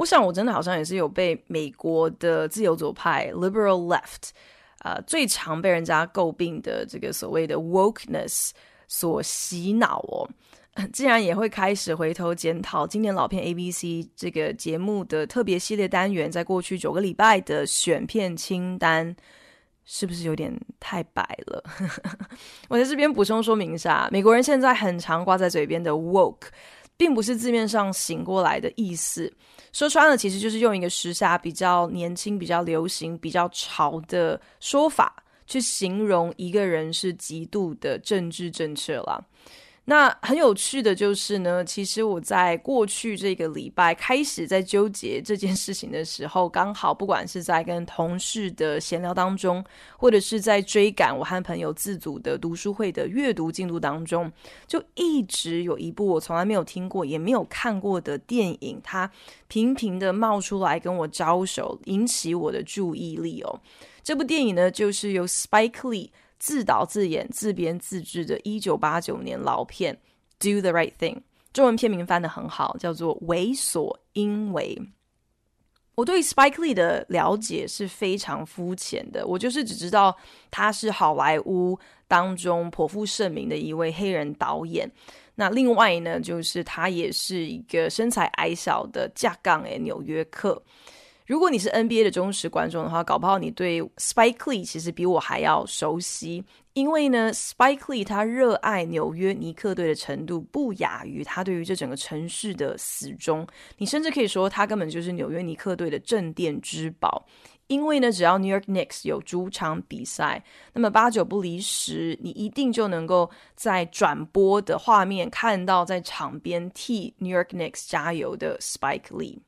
我想，我真的好像也是有被美国的自由左派 （liberal left） 啊、最常被人家诟病的这个所谓的 wokeness 所洗脑哦。竟然也会开始回头检讨经典老片 ABC 这个节目的特别系列单元，在过去九个礼拜的选片清单，是不是有点太白了？我在这边补充说明一下，美国人现在很常挂在嘴边的 woke，并不是字面上醒过来的意思，说穿了其实就是用一个时下比较年轻、比较流行、比较潮的说法，去形容一个人是极度的政治正确了。那很有趣的就是呢，其实我在过去这个礼拜开始在纠结这件事情的时候，刚好不管是在跟同事的闲聊当中，或者是在追赶我和朋友自组的读书会的阅读进度当中，就一直有一部我从来没有听过也没有看过的电影，它频频的冒出来跟我招手，引起我的注意力哦。这部电影呢，就是由 Spike Lee。自导自演、自编自制的1989年老片《Do the Right Thing》，中文片名翻得很好，叫做《为所应为》。我对 Spike Lee 的了解是非常肤浅的，我就是只知道他是好莱坞当中颇负盛名的一位黑人导演。那另外呢，就是他也是一个身材矮小的架杠诶纽约客。如果你是 NBA 的忠实观众的话，搞不好你对 Spike Lee 其实比我还要熟悉，因为呢，Spike Lee 他热爱纽约尼克队的程度不亚于他对于这整个城市的死忠。你甚至可以说，他根本就是纽约尼克队的镇店之宝。因为呢，只要 New York Knicks 有主场比赛，那么八九不离十，你一定就能够在转播的画面看到在场边替 New York Knicks 加油的 Spike Lee。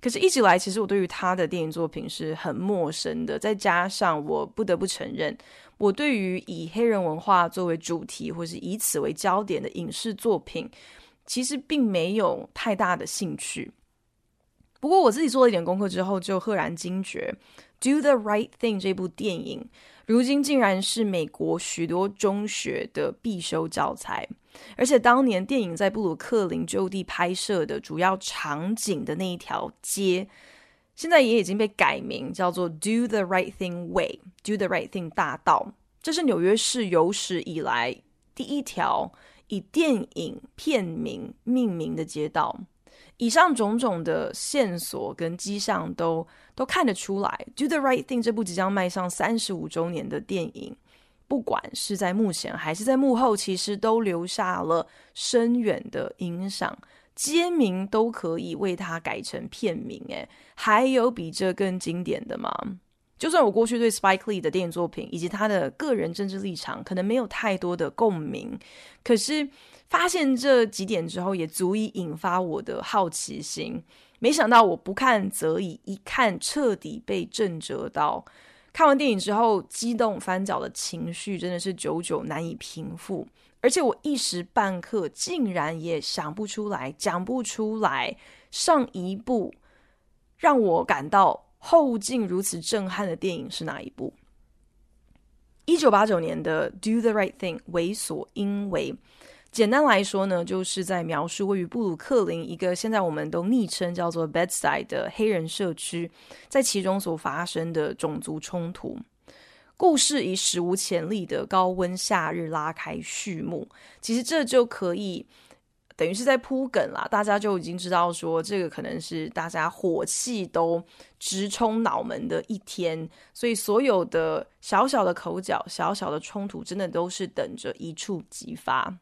可是，一直来，其实我对于他的电影作品是很陌生的。再加上，我不得不承认，我对于以黑人文化作为主题，或是以此为焦点的影视作品，其实并没有太大的兴趣。不过，我自己做了一点功课之后，就赫然惊觉，《Do the Right Thing》这部电影，如今竟然是美国许多中学的必修教材。而且当年电影在布鲁克林就地拍摄的主要场景的那一条街，现在也已经被改名叫做 Do the Right Thing Way，Do the Right Thing 大道。这是纽约市有史以来第一条以电影片名命名的街道。以上种种的线索跟迹象都都看得出来，《Do the Right Thing》这部即将迈上三十五周年的电影。不管是在幕前还是在幕后，其实都留下了深远的影响。街名都可以为它改成片名，诶，还有比这更经典的吗？就算我过去对 Spike Lee 的电影作品以及他的个人政治立场可能没有太多的共鸣，可是发现这几点之后，也足以引发我的好奇心。没想到我不看则已，一看彻底被震慑到。看完电影之后，激动翻脚的情绪真的是久久难以平复，而且我一时半刻竟然也想不出来、讲不出来上一部让我感到后劲如此震撼的电影是哪一部？一九八九年的《Do the Right Thing》为所应为。简单来说呢，就是在描述位于布鲁克林一个现在我们都昵称叫做 Bedside 的黑人社区，在其中所发生的种族冲突。故事以史无前例的高温夏日拉开序幕。其实这就可以等于是在铺梗啦，大家就已经知道说这个可能是大家火气都直冲脑门的一天，所以所有的小小的口角、小小的冲突，真的都是等着一触即发。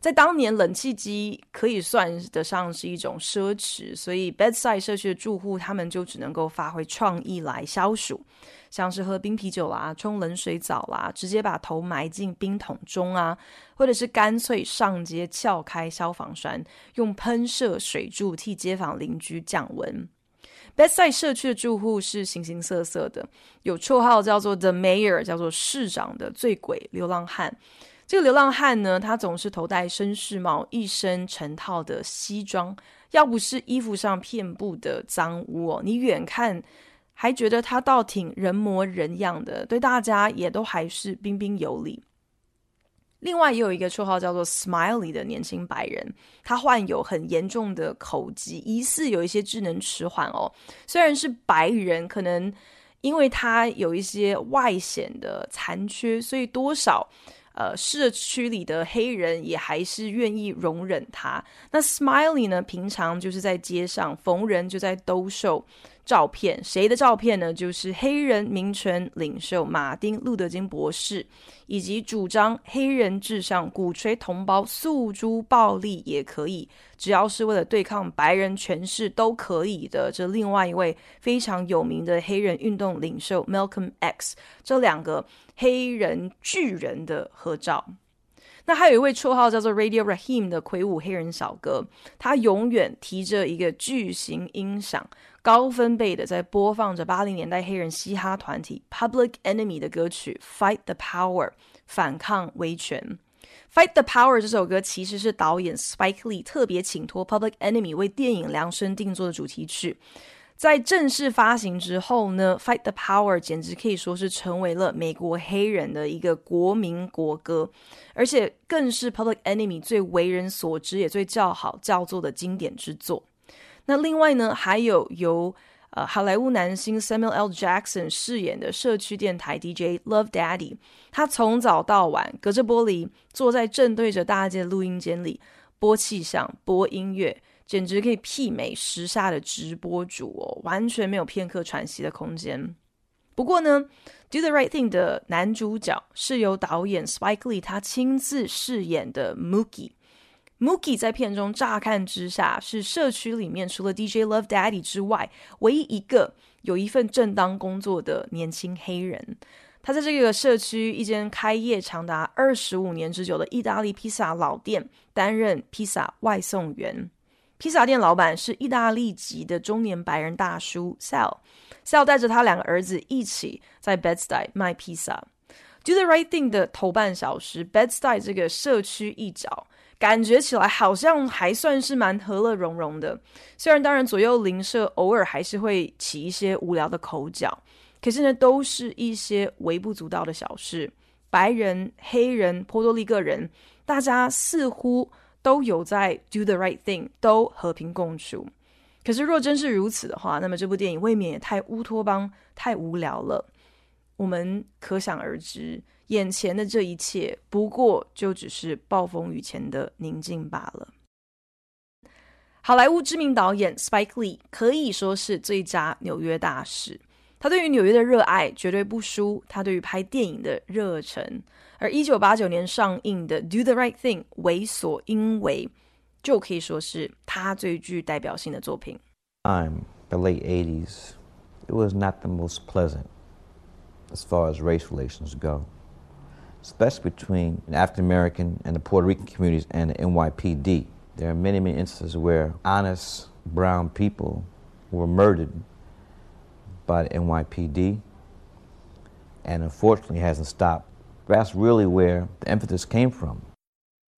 在当年，冷气机可以算得上是一种奢侈，所以 Bedside 社区的住户他们就只能够发挥创意来消暑，像是喝冰啤酒啦、冲冷水澡啦、直接把头埋进冰桶中啊，或者是干脆上街撬开消防栓，用喷射水柱替街坊邻居降温。Bedside 社区的住户是形形色色的，有绰号叫做 The Mayor，叫做市长的醉鬼流浪汉。这个流浪汉呢，他总是头戴绅士帽，一身成套的西装，要不是衣服上遍布的脏污，你远看还觉得他倒挺人模人样的，对大家也都还是彬彬有礼。另外也有一个绰号叫做 Smiley 的年轻白人，他患有很严重的口疾，疑似有一些智能迟缓哦。虽然是白人，可能因为他有一些外显的残缺，所以多少。呃，社区里的黑人也还是愿意容忍他。那 Smiley 呢？平常就是在街上逢人就在兜售照片，谁的照片呢？就是黑人民权领袖马丁·路德·金博士，以及主张黑人至上、鼓吹同胞诉诸暴力也可以，只要是为了对抗白人权势都可以的。这另外一位非常有名的黑人运动领袖 Malcolm X，这两个。黑人巨人的合照，那还有一位绰号叫做 Radio Raheem 的魁梧黑人小哥，他永远提着一个巨型音响，高分贝的在播放着八零年代黑人嘻哈团体 Public Enemy 的歌曲《Fight the Power》，反抗威权。《Fight the Power》这首歌其实是导演 Spike Lee 特别请托 Public Enemy 为电影量身定做的主题曲。在正式发行之后呢，《Fight the Power》简直可以说是成为了美国黑人的一个国民国歌，而且更是 Public Enemy 最为人所知也最叫好叫座的经典之作。那另外呢，还有由呃好莱坞男星 Samuel L. Jackson 饰演的社区电台 DJ Love Daddy，他从早到晚隔着玻璃坐在正对着大街的录音间里播气象、播音乐。简直可以媲美时下的直播主哦，完全没有片刻喘息的空间。不过呢，《Do the Right Thing》的男主角是由导演 Spike Lee 他亲自饰演的 Mookie。Mookie 在片中乍看之下是社区里面除了 DJ Love Daddy 之外唯一一个有一份正当工作的年轻黑人。他在这个社区一间开业长达二十五年之久的意大利披萨老店担任披萨外送员。披萨店老板是意大利籍的中年白人大叔 Sal。Sal 带着他两个儿子一起在 Bed-Stuy 卖披萨。Do the right thing 的头半小时，Bed-Stuy 这个社区一角，感觉起来好像还算是蛮和乐融融的。虽然当然左右邻舍偶尔还是会起一些无聊的口角，可是呢，都是一些微不足道的小事。白人、黑人、波多黎各人，大家似乎。都有在 do the right thing，都和平共处。可是若真是如此的话，那么这部电影未免也太乌托邦、太无聊了。我们可想而知，眼前的这一切不过就只是暴风雨前的宁静罢了。好莱坞知名导演 Spike Lee 可以说是最佳纽约大使，他对于纽约的热爱绝对不输他对于拍电影的热忱。而一九八九年上映的《Do the Right Thing》为所应为，就可以说是他最具代表性的作品。I'm the late 80s. It was not the most pleasant as far as race relations go, especially between the African American and the Puerto Rican communities and the NYPD. There are many, many instances where honest brown people were murdered by the NYPD, and unfortunately hasn't stopped That's really where the emphasis came from.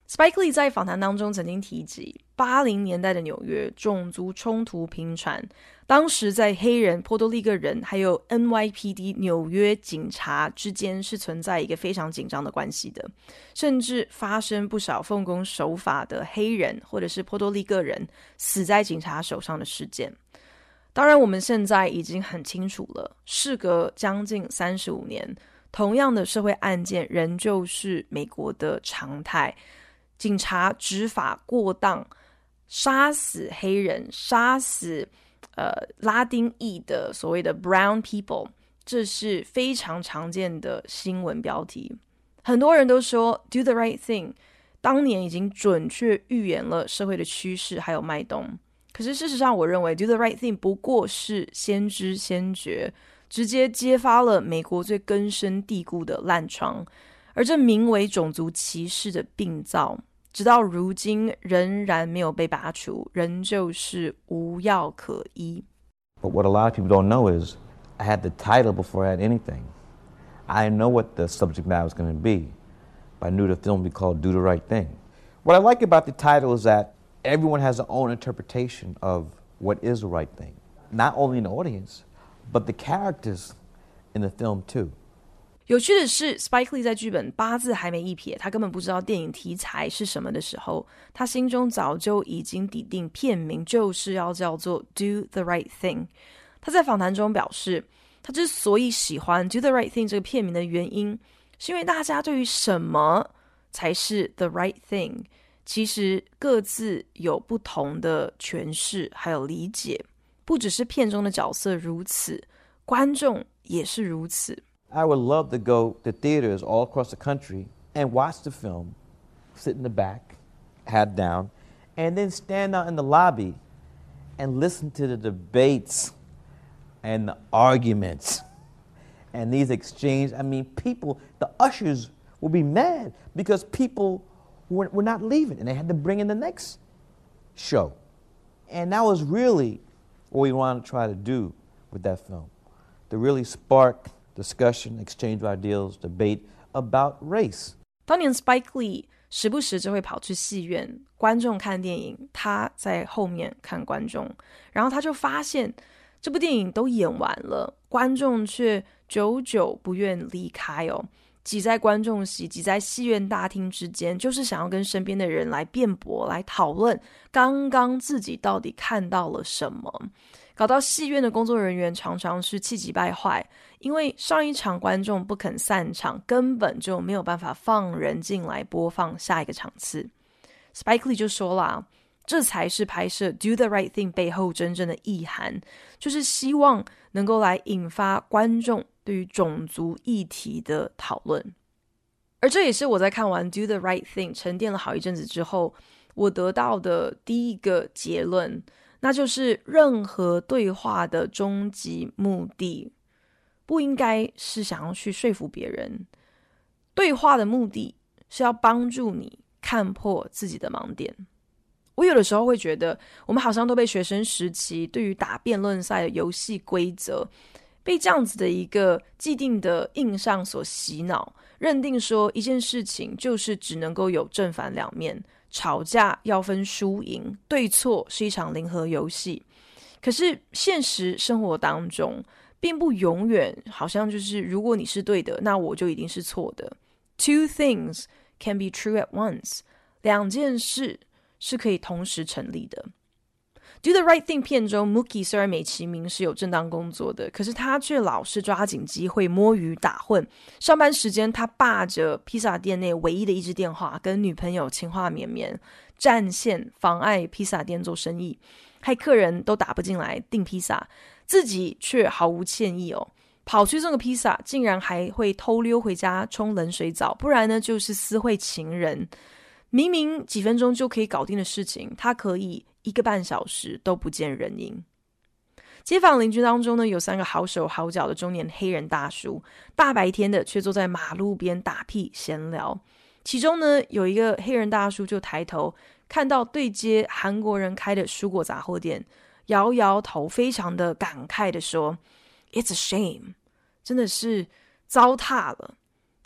Spike Lee 在访谈当中曾经提及，八零年代的纽约种族冲突频传，当时在黑人、波多黎各人还有 NYPD 纽约警察之间是存在一个非常紧张的关系的，甚至发生不少奉公守法的黑人或者是波多黎各人死在警察手上的事件。当然，我们现在已经很清楚了，事隔将近三十五年。同样的社会案件仍旧是美国的常态，警察执法过当，杀死黑人，杀死呃拉丁裔的所谓的 brown people，这是非常常见的新闻标题。很多人都说 do the right thing，当年已经准确预言了社会的趋势还有脉动。可是事实上，我认为 do the right thing 不过是先知先觉。直接揭发了美国最根深蒂固的烂疮，而这名为种族歧视的病灶，直到如今仍然没有被拔除，仍旧是无药可医。But what a lot of people don't know is I had the title before I had anything. I know what the subject matter was going to be, but I knew the film would be called Do the Right Thing. What I like about the title is that everyone has their own interpretation of what is the right thing, not only in the audience, but the characters in the film too. 有趣的是，Spike Lee 在剧本八字还没一撇，他根本不知道电影题材是什么的时候，他心中早就已经底定片名就是要叫做《Do the Right Thing》。他在访谈中表示，他之所以喜欢《Do the Right Thing》这个片名的原因，是因为大家对于什么才是 the right thing，其实各自有不同的诠释还有理解，不只是片中的角色如此，观众也是如此。I would love to go to theaters all across the country and watch the film, sit in the back, hat down, and then stand out in the lobby and listen to the debates and the arguments and these exchanges. I mean, people, the ushers will be mad because people were, were not leaving and they had to bring in the next show. And that was really what we want to try to do with that film to really spark discussion, exchange of ideals, debate about race. 当年 Spike Lee 时不时就会跑去戏院，观众看电影，他在后面看观众，然后他就发现这部电影都演完了，观众却久久不愿离开哦。挤在观众席、挤在戏院大厅之间，就是想要跟身边的人来辩驳、来讨论刚刚自己到底看到了什么。搞到戏院的工作人员常常是气急败坏，因为上一场观众不肯散场，根本就没有办法放人进来播放下一个场次。Spike Lee 就说啦，这才是拍摄《Do the Right Thing》背后真正的意涵，就是希望能够来引发观众对于种族议题的讨论。而这也是我在看完《Do the Right Thing》沉淀了好一阵子之后，我得到的第一个结论。那就是任何对话的终极目的，不应该是想要去说服别人。对话的目的是要帮助你看破自己的盲点。我有的时候会觉得，我们好像都被学生时期对于打辩论赛的游戏规则，被这样子的一个既定的印象所洗脑，认定说一件事情就是只能够有正反两面。吵架要分输赢，对错是一场零和游戏。可是现实生活当中，并不永远好像就是，如果你是对的，那我就一定是错的。Two things can be true at once，两件事是可以同时成立的。《Do the Right Thing》片中，Mookie 虽然美其名是有正当工作的，可是他却老是抓紧机会摸鱼打混。上班时间，他霸着披萨店内唯一的一支电话，跟女朋友情话绵绵，占线妨碍披萨店做生意，害客人都打不进来订披萨，自己却毫无歉意哦，跑去送个披萨，竟然还会偷溜回家冲冷水澡，不然呢就是私会情人。明明几分钟就可以搞定的事情，他可以。一个半小时都不见人影。街坊邻居当中呢，有三个好手好脚的中年黑人大叔，大白天的却坐在马路边打屁闲聊。其中呢，有一个黑人大叔就抬头看到对街韩国人开的蔬果杂货店，摇摇头，非常的感慨的说：“It's a shame，真的是糟蹋了。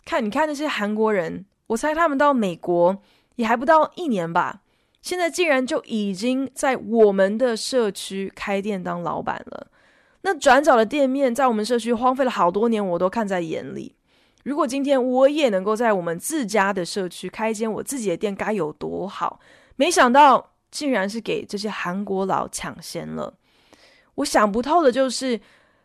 看，你看那些韩国人，我猜他们到美国也还不到一年吧。”现在竟然就已经在我们的社区开店当老板了。那转角的店面在我们社区荒废了好多年，我都看在眼里。如果今天我也能够在我们自家的社区开一间我自己的店，该有多好！没想到竟然是给这些韩国佬抢先了。我想不透的就是，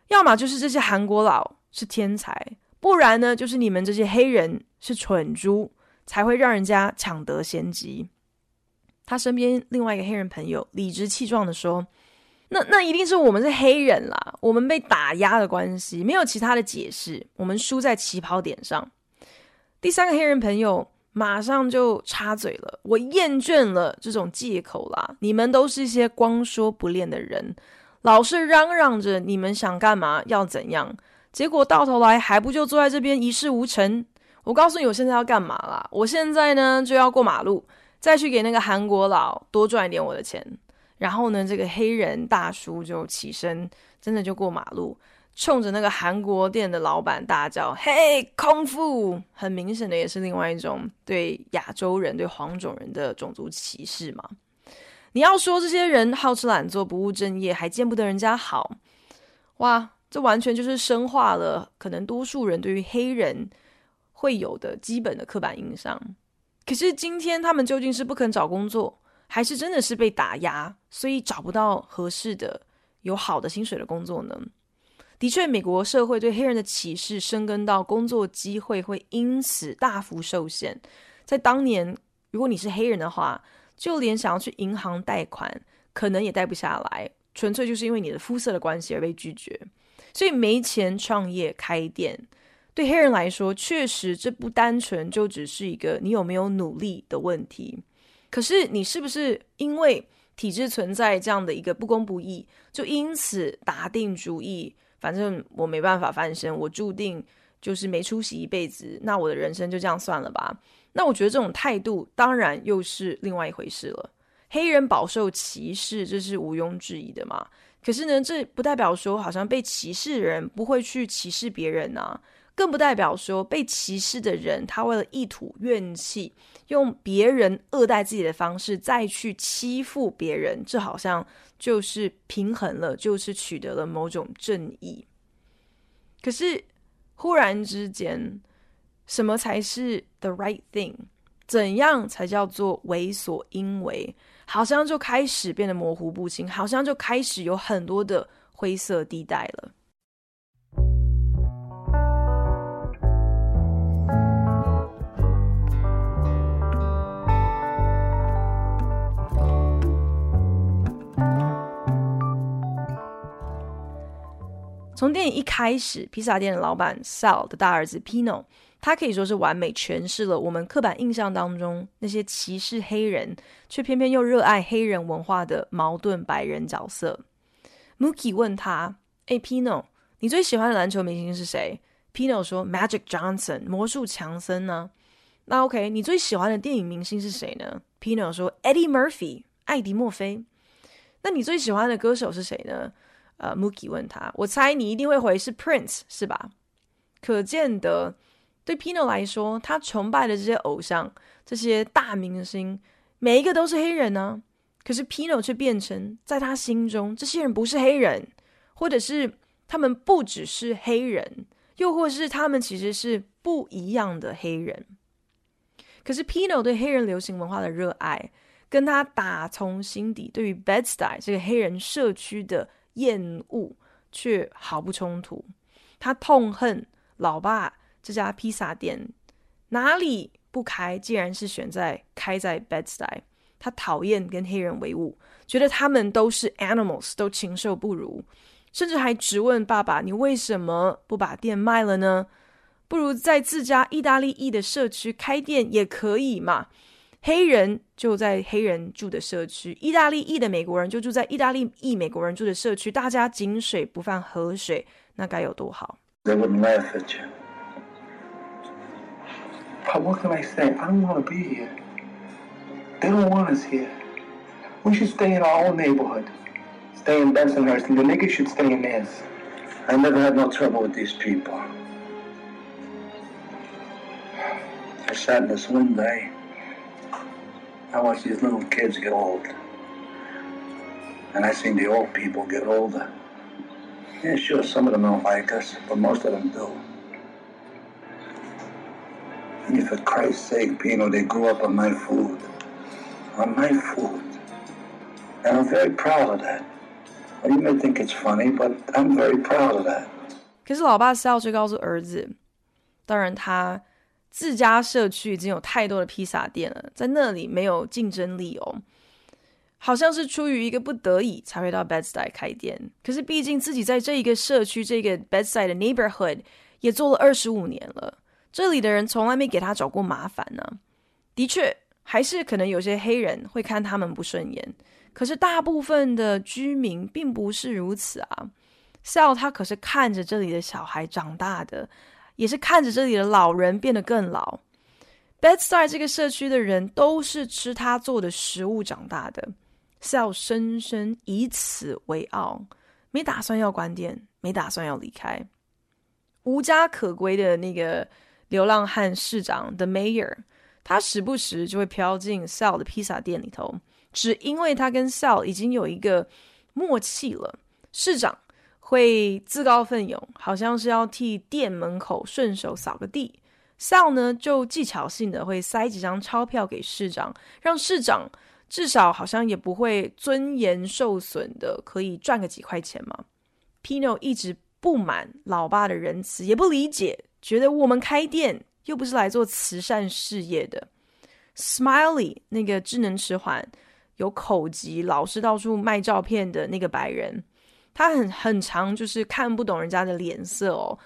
要么就是这些韩国佬是天才，不然呢就是你们这些黑人是蠢猪，才会让人家抢得先机。他身边另外一个黑人朋友理直气壮地说：“那那一定是我们是黑人啦，我们被打压的关系，没有其他的解释，我们输在起跑点上。”第三个黑人朋友马上就插嘴了：“我厌倦了这种借口啦，你们都是一些光说不练的人，老是嚷嚷着你们想干嘛要怎样，结果到头来还不就坐在这边一事无成？我告诉你，我现在要干嘛啦？我现在呢就要过马路。”再去给那个韩国佬多赚一点我的钱，然后呢，这个黑人大叔就起身，真的就过马路，冲着那个韩国店的老板大叫：“嘿，空腹！”很明显的也是另外一种对亚洲人、对黄种人的种族歧视嘛。你要说这些人好吃懒做、不务正业，还见不得人家好，哇，这完全就是深化了可能多数人对于黑人会有的基本的刻板印象。可是今天他们究竟是不肯找工作，还是真的是被打压，所以找不到合适的、有好的薪水的工作呢？的确，美国社会对黑人的歧视深根到工作机会会因此大幅受限。在当年，如果你是黑人的话，就连想要去银行贷款，可能也贷不下来，纯粹就是因为你的肤色的关系而被拒绝。所以没钱创业开店。对黑人来说，确实这不单纯就只是一个你有没有努力的问题。可是你是不是因为体制存在这样的一个不公不义，就因此打定主意，反正我没办法翻身，我注定就是没出息一辈子，那我的人生就这样算了吧？那我觉得这种态度当然又是另外一回事了。黑人饱受歧视，这是毋庸置疑的嘛。可是呢，这不代表说好像被歧视的人不会去歧视别人啊。更不代表说被歧视的人，他为了一吐怨气，用别人恶待自己的方式再去欺负别人，这好像就是平衡了，就是取得了某种正义。可是忽然之间，什么才是 the right thing？怎样才叫做为所应为？好像就开始变得模糊不清，好像就开始有很多的灰色地带了。从电影一开始，披萨店的老板 Sal 的大儿子 Pino，他可以说是完美诠释了我们刻板印象当中那些歧视黑人却偏偏又热爱黑人文化的矛盾白人角色。Mookie 问他：“哎，Pino，你最喜欢的篮球明星是谁？”Pino 说：“Magic Johnson，魔术强森呢。”那 OK，你最喜欢的电影明星是谁呢？Pino 说：“Eddie Murphy，艾迪·墨菲。”那你最喜欢的歌手是谁呢？呃，Mookie 问他：“我猜你一定会回是 Prince 是吧？”可见得对 Pino 来说，他崇拜的这些偶像、这些大明星，每一个都是黑人呢、可是 Pino 却变成在他心中，这些人不是黑人，或者是他们不只是黑人，又或是他们其实是不一样的黑人。可是 Pino 对黑人流行文化的热爱，跟他打从心底对于 Bed-Stuy 这个黑人社区的厌恶却毫不冲突。他痛恨老爸这家披萨店，哪里不开，竟然是选在开在 Bed-Stuy。他讨厌跟黑人为伍，觉得他们都是 animals，都禽兽不如，甚至还质问爸爸：“你为什么不把店卖了呢？不如在自家意大利裔的社区开店也可以嘛。”黑人就在黑人住的社区，意大利裔的美国人就住在意大利裔美国人住的社区，大家井水不犯河水，那该有多好？They wouldn't laugh at you. But what can I say? I don't want to be here. They don't want us here. We should stay in our own neighborhood. Stay in Bensonhurst, and the niggas should stay in theirs. I never had no trouble with these people. I sat in this one day. I watch these little kids get old. And I seen the old people get older. Yeah, sure, some of them don't like us, but most of them do. And for Christ's sake, Pino, they grew up on my food. On my food. And I'm very proud of that. Well, you may think it's funny, but I'm very proud of that. 可是老爸是要最高是儿子，当然他自家社区已经有太多的披萨店了，在那里没有竞争力哦。好像是出于一个不得已才会到 Bedside 开店，可是毕竟自己在这一个社区这个 Bedside 的 neighborhood 也做了二十五年了，这里的人从来没给他找过麻烦呢。的确，还是可能有些黑人会看他们不顺眼，可是大部分的居民并不是如此啊。Sal 他可是看着这里的小孩长大的。也是看着这里的老人变得更老。Bedside 这个社区的人都是吃他做的食物长大的。Sal 深深以此为傲，没打算要关店，没打算要离开。无家可归的那个流浪汉市长 The Mayor，他时不时就会飘进 Sal 的披萨店里头，只因为他跟 Sal 已经有一个默契了。市长会自告奋勇，好像是要替店门口顺手扫个地。Sal 呢，就技巧性的会塞几张钞票给市长，让市长至少好像也不会尊严受损的，可以赚个几块钱嘛。Pino 一直不满老爸的仁慈，也不理解，觉得我们开店又不是来做慈善事业的。Smiley 那个智能迟缓、有口疾、老是到处卖照片的那个白人，他很很常就是看不懂人家的脸色哦。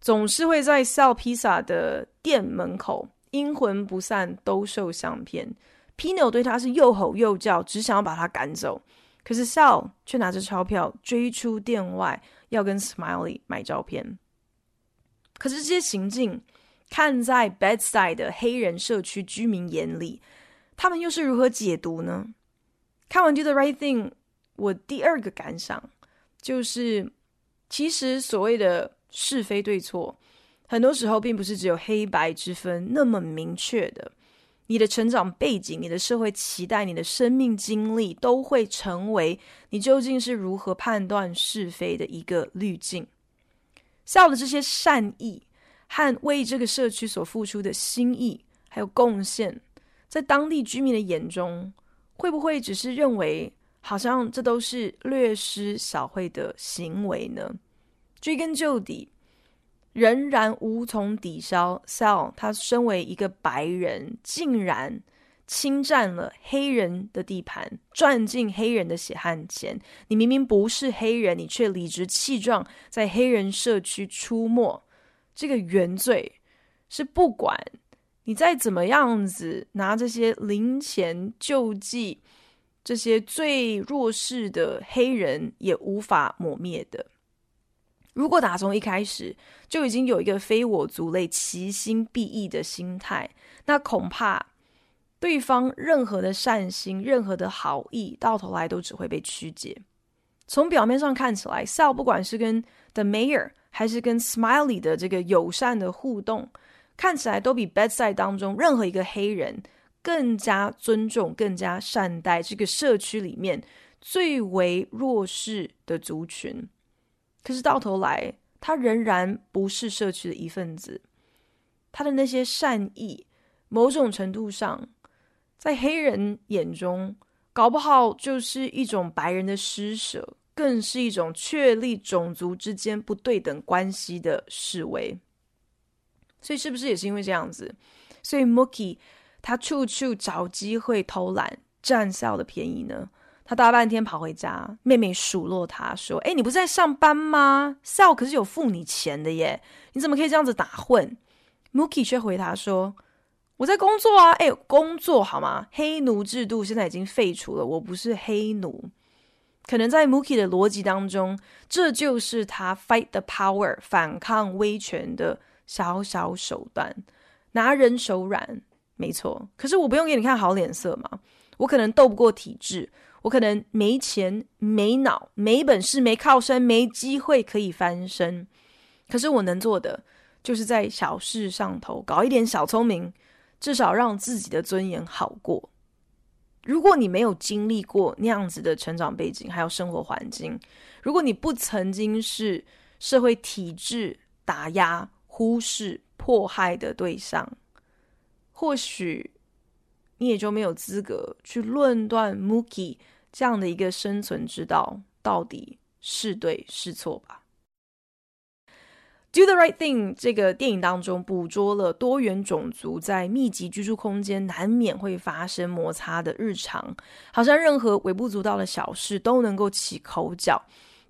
总是会在 Sal 披萨的店门口阴魂不散兜售相片，Pino 对他是又吼又叫，只想要把他赶走。可是 Sal 却拿着钞票追出店外，要跟 Smiley 买照片。可是这些行径，看在 Bedside 的黑人社区居民眼里，他们又是如何解读呢？看完 Do the Right Thing，我第二个感想就是，其实所谓的。是非对错，很多时候并不是只有黑白之分那么明确的。你的成长背景、你的社会期待、你的生命经历，都会成为你究竟是如何判断是非的一个滤镜。Sal 的这些善意和为这个社区所付出的心意还有贡献，在当地居民的眼中，会不会只是认为好像这都是略施小惠的行为呢？追根究底，仍然无从抵消。Sal 他身为一个白人，竟然侵占了黑人的地盘，赚进黑人的血汗钱。你明明不是黑人，你却理直气壮在黑人社区出没，这个原罪是不管你再怎么样子拿这些零钱救济这些最弱势的黑人，也无法抹灭的。如果打从一开始就已经有一个非我族类、其心必异的心态，那恐怕对方任何的善心、任何的好意，到头来都只会被曲解。从表面上看起来，Sal 不管是跟 The Mayor 还是跟 Smiley 的这个友善的互动，看起来都比 Bedside 当中任何一个黑人更加尊重、更加善待这个社区里面最为弱势的族群。可是到头来，他仍然不是社区的一份子。他的那些善意，某种程度上，在黑人眼中，搞不好就是一种白人的施舍，更是一种确立种族之间不对等关系的示威。所以，是不是也是因为这样子，所以 Mookie 他处处找机会偷懒，占 Sal 的便宜呢？他大半天跑回家，妹妹数落他说：“哎，你不是在上班吗？Sal 可是有付你钱的耶，你怎么可以这样子打混？”Mookie 却回答说：“我在工作啊，哎，工作好吗？黑奴制度现在已经废除了，我不是黑奴。可能在 Mookie 的逻辑当中，这就是他 fight the power 反抗威权的小小手段，拿人手软，没错。可是我不用给你看好脸色嘛，我可能斗不过体制。”我可能没钱、没脑、没本事、没靠山、没机会可以翻身，可是我能做的，就是在小事上头搞一点小聪明，至少让自己的尊严好过。如果你没有经历过那样子的成长背景，还有生活环境，如果你不曾经是社会体制打压、忽视、迫害的对象，或许你也就没有资格去论断 Mookie。这样的一个生存之道，到底是对是错吧？Do the right thing 这个电影当中捕捉了多元种族在密集居住空间难免会发生摩擦的日常，好像任何微不足道的小事都能够起口角。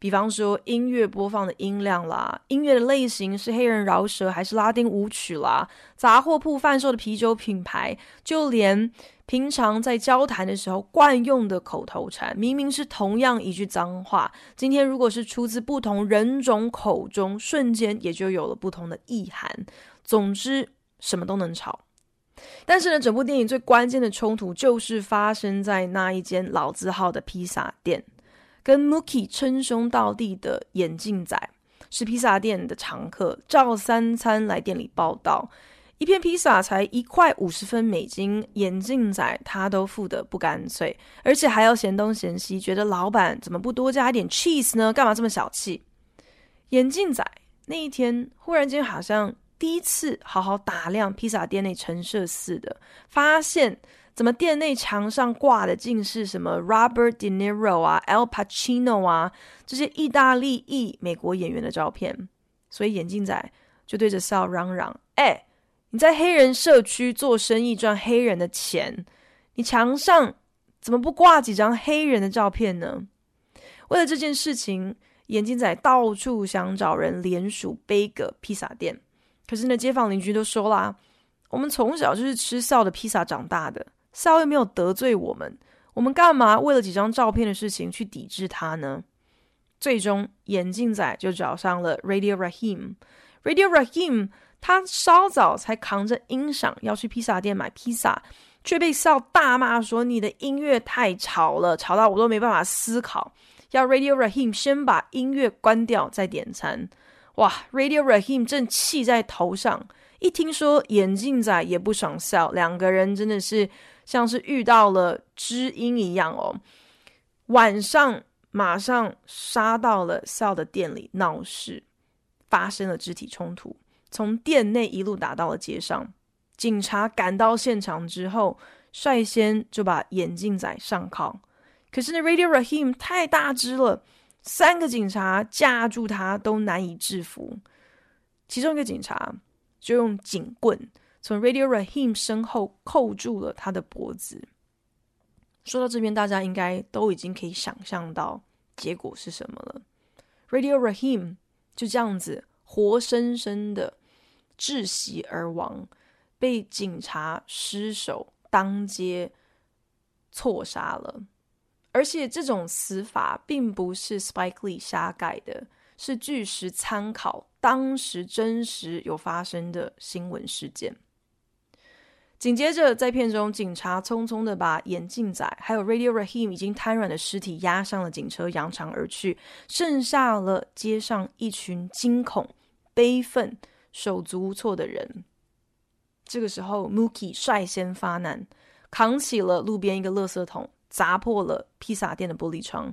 比方说音乐播放的音量啦，音乐的类型是黑人饶舌还是拉丁舞曲啦，杂货铺贩售的啤酒品牌，就连平常在交谈的时候惯用的口头禅，明明是同样一句脏话，今天如果是出自不同人种口中，瞬间也就有了不同的意涵。总之，什么都能吵。但是呢，整部电影最关键的冲突就是发生在那一间老字号的披萨店，跟 Mookie 称兄道弟的眼镜仔是披萨店的常客，照三餐来店里报道。一片披萨才一块五十分美金，眼镜仔他都付得不干脆，而且还要嫌东嫌西，觉得老板怎么不多加一点 cheese 呢？干嘛这么小气？眼镜仔那一天忽然间好像第一次好好打量披萨店内陈设似的，发现怎么店内墙上挂的竟是什么 Robert De Niro 啊、Al Pacino 啊这些意大利裔美国演员的照片，所以眼镜仔就对着 Sal 嚷嚷：“哎！”你在黑人社区做生意赚黑人的钱，你墙上怎么不挂几张黑人的照片呢？为了这件事情，眼镜仔到处想找人联署背个披萨店。可是呢，街坊邻居都说啦，我们从小就是吃 Sal 的披萨长大的，Sal 又没有得罪我们，我们干嘛为了几张照片的事情去抵制他呢？最终，眼镜仔就找上了 Radio Raheem。Radio Raheem。他稍早才扛着音响要去披萨店买披萨，却被 Sal 大骂说：“你的音乐太吵了，吵到我都没办法思考。”要 Radio Raheem 先把音乐关掉再点餐。哇，Radio Raheem 正气在头上，一听说眼镜仔也不爽笑两个人真的是像是遇到了知音一样哦。晚上马上杀到了笑的店里闹事，发生了肢体冲突。从店内一路打到了街上，警察赶到现场之后，率先就把眼镜仔上铐。可是那 Radio Raheem 太大只了，三个警察架住他都难以制服。其中一个警察就用警棍从 Radio Raheem 身后扣住了他的脖子。说到这边，大家应该都已经可以想象到结果是什么了。Radio Raheem 就这样子活生生的。窒息而亡，被警察失手当街错杀了。而且这种死法并不是 Spike Lee 瞎改的，是据实参考当时真实有发生的新闻事件。紧接着，在片中，警察匆匆的把眼镜仔还有 Radio Raheem 已经瘫软的尸体押上了警车，扬长而去，剩下了街上一群惊恐、悲愤。手足无措的人，这个时候，Mookie 率先发难，扛起了路边一个垃圾桶，砸破了披萨店的玻璃窗。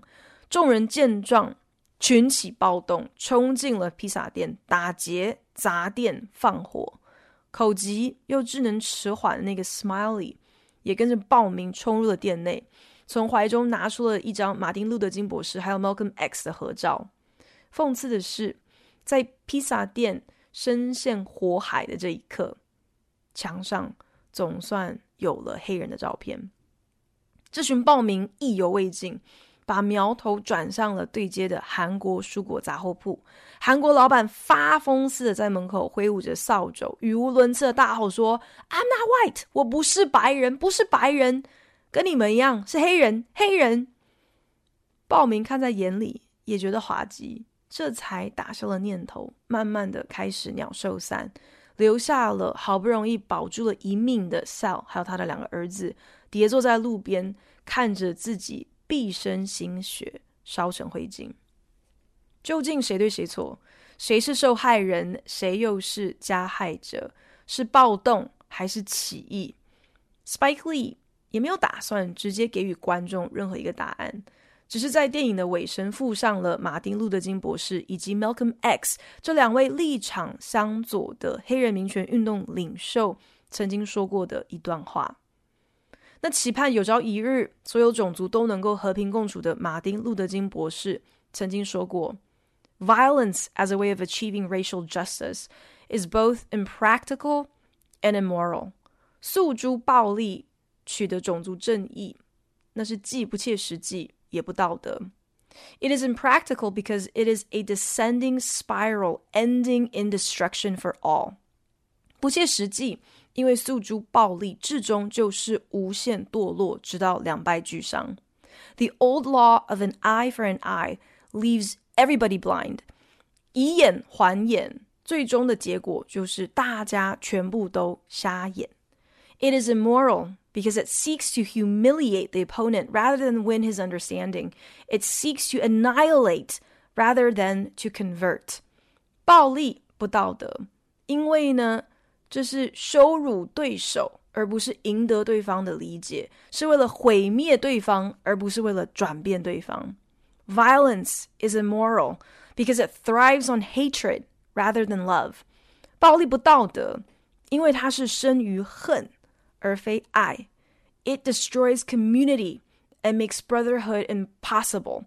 众人见状，群起暴动，冲进了披萨店，打劫、砸店、放火。口急又智能迟缓的那个 Smiley 也跟着暴民冲入了店内，从怀中拿出了一张马丁·路德·金博士还有 Malcolm X 的合照。讽刺的是，在披萨店。深陷火海的这一刻，墙上总算有了黑人的照片。这群暴民意犹未尽，把苗头转向了对接的韩国蔬果杂货铺。韩国老板发疯似的在门口挥舞着扫帚，语无伦次的大吼说：“I'm not white，我不是白人，不是白人，跟你们一样是黑人，黑人。”报名看在眼里，也觉得滑稽。这才打消了念头，慢慢的开始鸟兽散，留下了好不容易保住了一命的 Sal，还有他的两个儿子，叠坐在路边，看着自己毕生心血烧成灰烬。究竟谁对谁错？谁是受害人？谁又是加害者？是暴动还是起义？Spike Lee 也没有打算直接给予观众任何一个答案。只是在电影的尾声附上了马丁·路德·金博士以及 Malcolm X 这两位立场相左的黑人民权运动领袖曾经说过的一段话。那期盼有朝一日，所有种族都能够和平共处的马丁·路德金博士曾经说过：“Violence as a way of achieving racial justice is both impractical and immoral。”诉诸暴力取得种族正义，那是既不切实际也不道德。It is impractical because it is a descending spiral ending in destruction for all. 不切实际，因为诉诸暴力，至终就是无限堕落，直到两败俱伤。The old law of an eye for an eye leaves everybody blind，以眼还眼，最终的结果就是大家全部都瞎眼。It is immoral because it seeks to humiliate the opponent rather than win his understanding. It seeks to annihilate rather than to convert. 暴力不道德，因为呢，这是羞辱对手，而不是赢得对方的理解，是为了毁灭对方，而不是为了转变对方。Violence is immoral because it thrives on hatred rather than love。暴力不道德，因为它是生于恨而非爱。It destroys community and makes brotherhood impossible。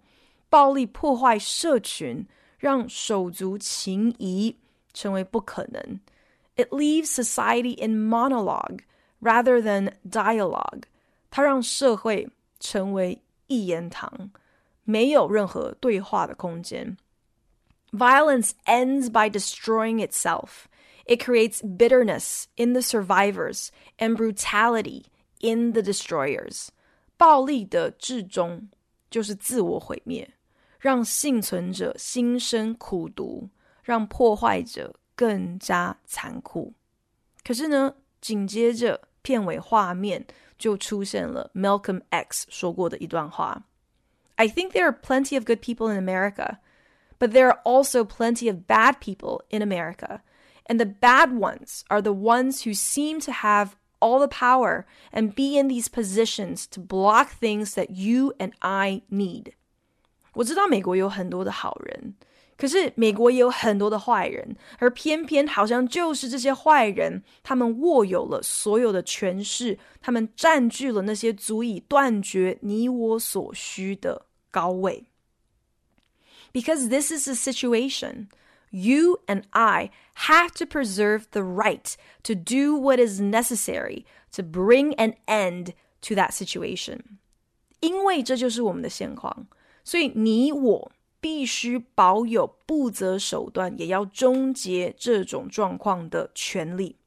暴力破坏社群，让手足情谊成为不可能。it leaves society in monologue rather than dialogue. It 让社会成为一言堂，没有任何对话的空间. Violence ends by destroying itself. It creates bitterness in the survivors and brutality in the destroyers. 暴力的至终就是自我毁灭，让幸存者心生苦毒，让破坏者更加残酷。可是呢，紧接着片尾画面就出现了 Malcolm X 说过的一段话：“I think there are plenty of good people in America, but there are also plenty of bad people in America, and the bad ones are the ones who seem to have all the power and be in these positions to block things that you and I need。”我知道美国有很多的好人。可是美国也有很多的坏人，而偏偏好像就是这些坏人，他们握有了所有的权势，他们占据了那些足以断绝你我所需的高位。Because this is the situation, you and I have to preserve the right to do what is necessary to bring an end to that situation. 因为这就是我们的现况，所以你我。必须保有不择手段，也要终结这种状况的权利。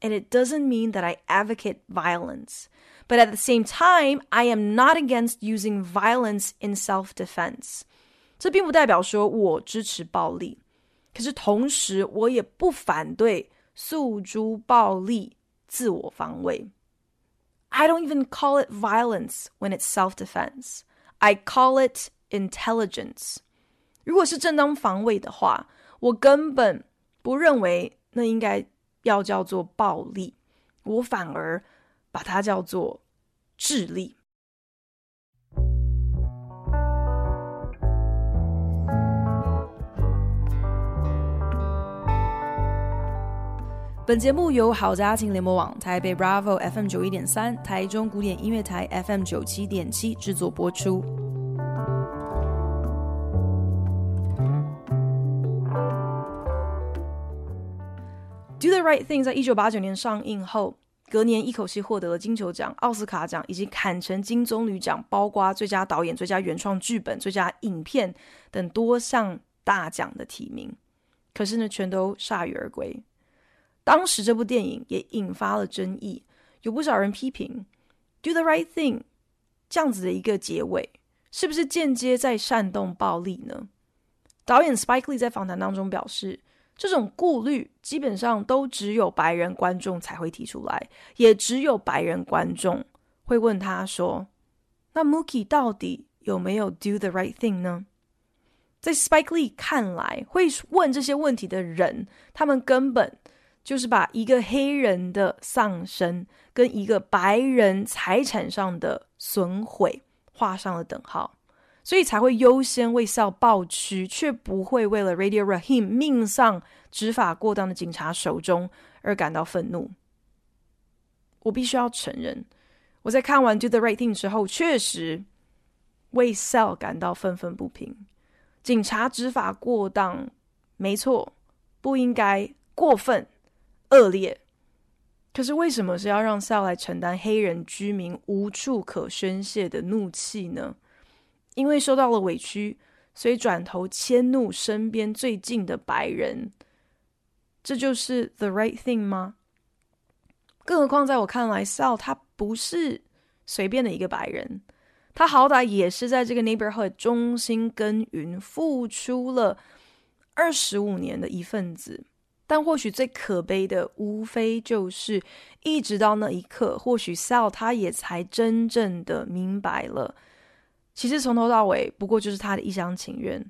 And it doesn't mean that I advocate violence, but at the same time, I am not against using violence in self-defense. 这并不代表说我支持暴力，可是同时我也不反对诉诸暴力自我防卫。I don't even call it violence when it's self defense. I call it intelligence. 如果是正当防卫的话，我根本不认为那应该要叫做暴力，我反而把它叫做智力。本节目由好家庭联盟网、台北 Bravo FM 九一点三、台中古典音乐台 FM 九七点七制作播出。Right Thing 在一九八九年上映后，隔年一口气获得了金球奖、奥斯卡奖以及坎城金棕榈奖，包括最佳导演、最佳原创剧本、最佳影片等多项大奖的提名。可是呢，全都铩羽而归。当时这部电影也引发了争议，有不少人批评《Do the Right Thing》这样子的一个结尾，是不是间接在煽动暴力呢？导演 Spike Lee 在访谈当中表示，这种顾虑基本上都只有白人观众才会提出来，也只有白人观众会问他说：“那 Mookie 到底有没有 Do the Right Thing 呢？”在 Spike Lee 看来，会问这些问题的人，他们根本。就是把一个黑人的丧生跟一个白人财产上的损毁画上了等号，所以才会优先为 Sal 抱屈，却不会为了 Radio Raheem 命丧执法过当的警察手中而感到愤怒。我必须要承认，我在看完 Do the Right Thing 之后，确实为 Sal 感到愤愤不平。警察执法过当，没错，不应该过分。恶劣，可是为什么是要让 Sal 来承担黑人居民无处可宣泄的怒气呢？因为受到了委屈，所以转头迁怒身边最近的白人，这就是 the right thing 吗？更何况在我看来，Sal 他不是随便的一个白人，他好歹也是在这个 neighborhood 中心耕耘，付出了二十五年的一份子。但或许最可悲的，无非就是一直到那一刻，或许 Sal 他也才真正的明白了，其实从头到尾不过就是他的一厢情愿。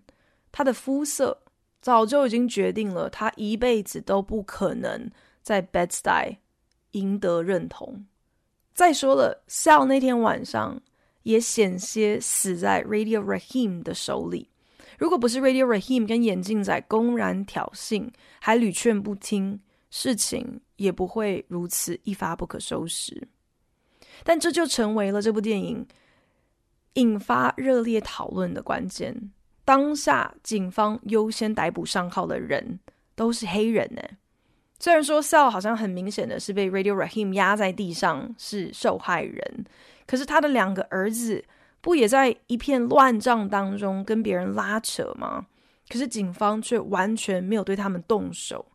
他的肤色早就已经决定了，他一辈子都不可能在 Bed-Stuy 赢得认同。再说了，Sal 那天晚上也险些死在 Radio Raheem 的手里。如果不是 Radio Raheem 跟眼镜仔公然挑衅，还屡劝不听，事情也不会如此一发不可收拾。但这就成为了这部电影引发热烈讨论的关键。当下警方优先逮捕上号的人都是黑人呢。虽然说 Sal 好像很明显的是被 Radio Raheem 压在地上是受害人，可是他的两个儿子。不也在一片乱战当中跟别人拉扯吗？可是警方却完全没有对他们动手，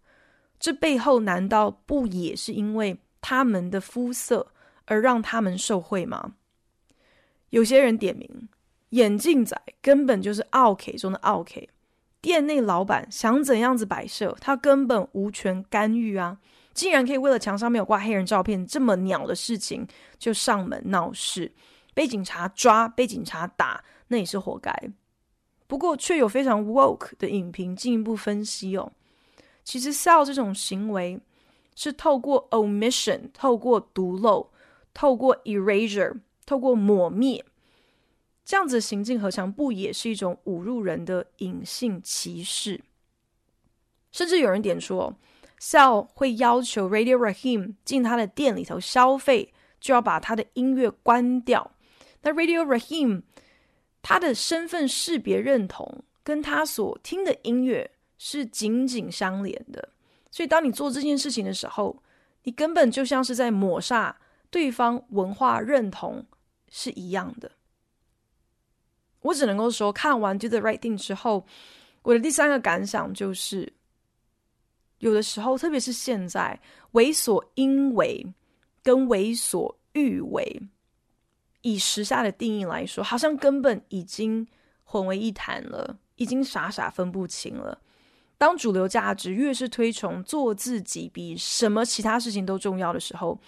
这背后难道不也是因为他们的肤色而让他们受贿吗？有些人点名，眼镜仔根本就是奥客中的奥客，店内老板想怎样子摆设，他根本无权干预啊！竟然可以为了墙上没有挂黑人照片这么鸟的事情就上门闹事。被警察抓，被警察打，那也是活该。不过，却有非常 woke 的影评进一步分析哦，其实 sell 这种行为是透过 omission，透过读漏，透过 erasure，透过抹灭，这样子行径，何尝不也是一种侮辱人的隐性歧视？甚至有人点说，Sal 会要求 Radio Rahim 进他的店里头消费，就要把他的音乐关掉。那 Radio Rahim 他的身份识别认同跟他所听的音乐是紧紧相连的，所以当你做这件事情的时候，你根本就像是在抹杀对方文化认同是一样的。我只能够说，看完《Do the Right Thing》之后，我的第三个感想就是，有的时候，特别是现在，为所应为跟为所欲为。以时下的定义来说，好像根本已经混为一谈了，已经傻傻分不清了。当主流价值越是推崇做自己比什么其他事情都重要的时候，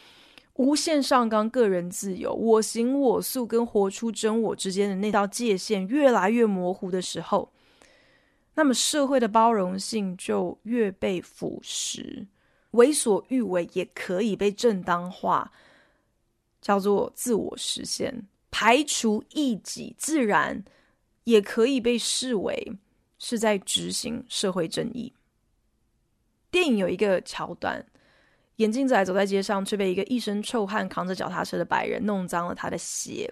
无限上纲个人自由、我行我素跟活出真我之间的那道界限越来越模糊的时候，那么社会的包容性就越被腐蚀，为所欲为也可以被正当化。叫做自我实现，排除异己，自然也可以被视为是在执行社会正义。电影有一个桥段，眼镜仔走在街上，却被一个一身臭汗、扛着脚踏车的白人弄脏了他的鞋。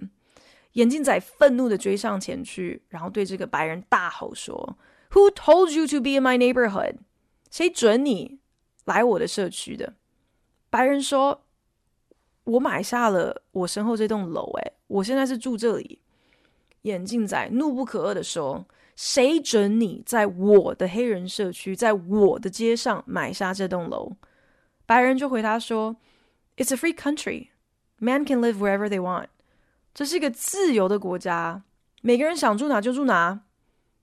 眼镜仔愤怒地追上前去，然后对这个白人大吼说：“Who told you to be in my neighborhood？谁准你来我的社区的？”白人说。我买下了我身后这栋楼，诶，我现在是住这里。眼镜仔怒不可遏地说：“谁准你在我的黑人社区，在我的街上买下这栋楼？”白人就回答说：“It's a free country. Man can live wherever they want.” 这是一个自由的国家，每个人想住哪就住哪。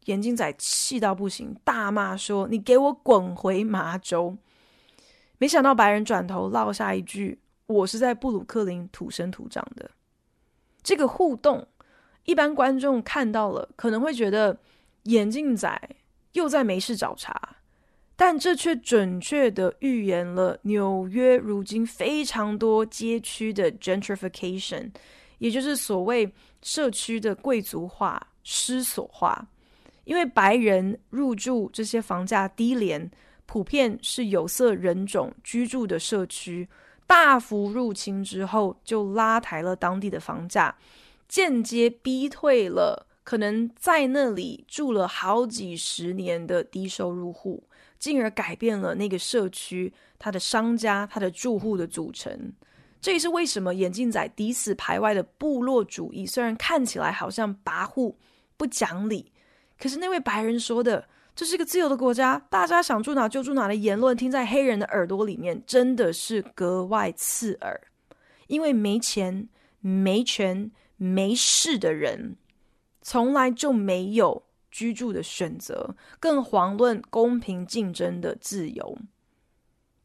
眼镜仔气到不行，大骂说：“你给我滚回麻州！”没想到白人转头落下一句。我是在布鲁克林土生土长的。这个互动，一般观众看到了可能会觉得眼镜仔又在没事找茬，但这却准确的预言了纽约如今非常多街区的 gentrification，也就是所谓社区的贵族化、失所化。因为白人入住这些房价低廉、普遍是有色人种居住的社区。大幅入侵之后，就拉抬了当地的房价，间接逼退了可能在那里住了好几十年的低收入户，进而改变了那个社区它的商家、它的住户的组成。这也是为什么眼镜仔抵死排外的部落主义，虽然看起来好像跋扈不讲理，可是那位白人说的。这是个自由的国家，大家想住哪就住哪的言论，听在黑人的耳朵里面真的是格外刺耳。因为没钱、没权、没势的人，从来就没有居住的选择，更遑论公平竞争的自由。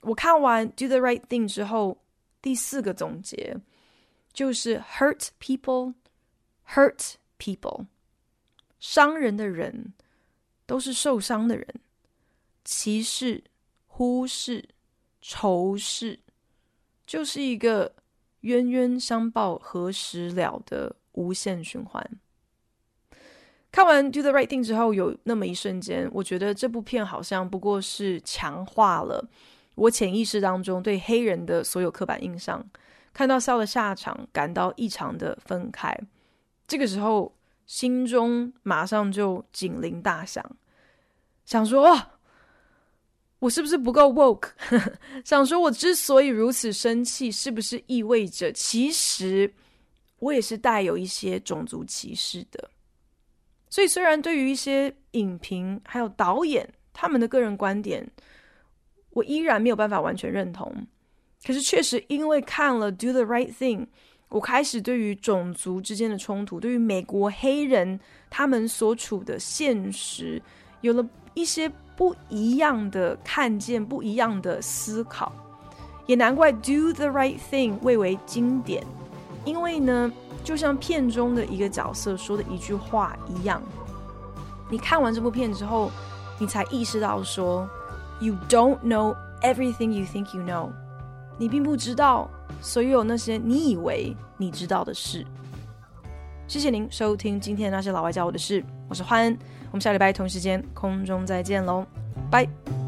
我看完《Do the Right Thing》之后，第四个总结就是 “hurt people, hurt people”，伤人的人都是受伤的人，歧视、忽视、仇视，就是一个冤冤相报何时了的无限循环。看完《Do the Right Thing》之后，有那么一瞬间，我觉得这部片好像不过是强化了我潜意识当中对黑人的所有刻板印象。看到肖的下场，感到异常的愤慨。这个时候，心中马上就警铃大响，想说：哦，我是不是不够 woke？想说，我之所以如此生气，是不是意味着其实我也是带有一些种族歧视的？所以，虽然对于一些影评还有导演他们的个人观点，我依然没有办法完全认同。可是，确实因为看了《Do the Right Thing》，我开始对于种族之间的冲突，对于美国黑人他们所处的现实，有了一些不一样的看见，不一样的思考。也难怪《Do the Right Thing》蔚为经典，因为呢。就像片中的一个角色说的一句话一样，你看完这部片之后，你才意识到说，You don't know everything you think you know，你并不知道所有那些你以为你知道的事。谢谢您收听今天那些老外教我的事，我是欢恩，我们下礼拜同时间空中再见喽，拜。